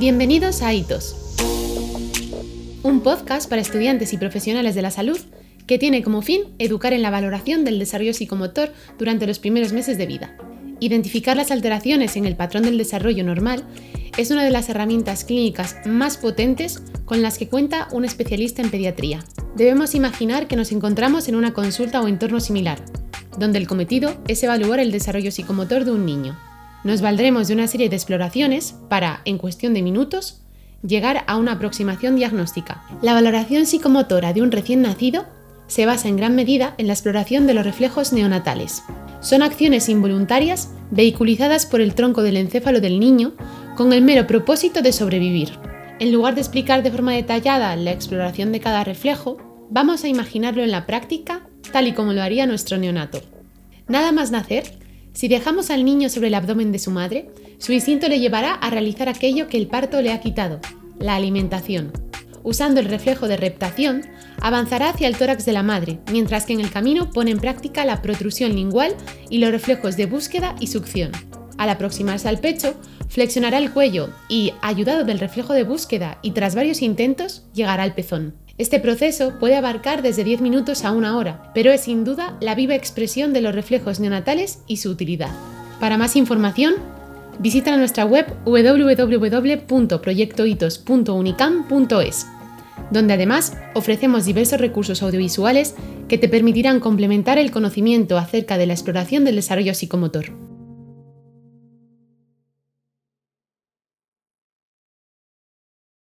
Bienvenidos a Hitos, un podcast para estudiantes y profesionales de la salud que tiene como fin educar en la valoración del desarrollo psicomotor durante los primeros meses de vida. Identificar las alteraciones en el patrón del desarrollo normal es una de las herramientas clínicas más potentes con las que cuenta un especialista en pediatría. Debemos imaginar que nos encontramos en una consulta o entorno similar, donde el cometido es evaluar el desarrollo psicomotor de un niño. Nos valdremos de una serie de exploraciones para, en cuestión de minutos, llegar a una aproximación diagnóstica. La valoración psicomotora de un recién nacido se basa en gran medida en la exploración de los reflejos neonatales. Son acciones involuntarias vehiculizadas por el tronco del encéfalo del niño con el mero propósito de sobrevivir. En lugar de explicar de forma detallada la exploración de cada reflejo, vamos a imaginarlo en la práctica tal y como lo haría nuestro neonato. Nada más nacer, si dejamos al niño sobre el abdomen de su madre, su instinto le llevará a realizar aquello que el parto le ha quitado, la alimentación. Usando el reflejo de reptación, avanzará hacia el tórax de la madre, mientras que en el camino pone en práctica la protrusión lingual y los reflejos de búsqueda y succión. Al aproximarse al pecho, flexionará el cuello y, ayudado del reflejo de búsqueda y tras varios intentos, llegará al pezón. Este proceso puede abarcar desde 10 minutos a una hora, pero es sin duda la viva expresión de los reflejos neonatales y su utilidad. Para más información, visita nuestra web www.proyectohitos.unicam.es, donde además ofrecemos diversos recursos audiovisuales que te permitirán complementar el conocimiento acerca de la exploración del desarrollo psicomotor.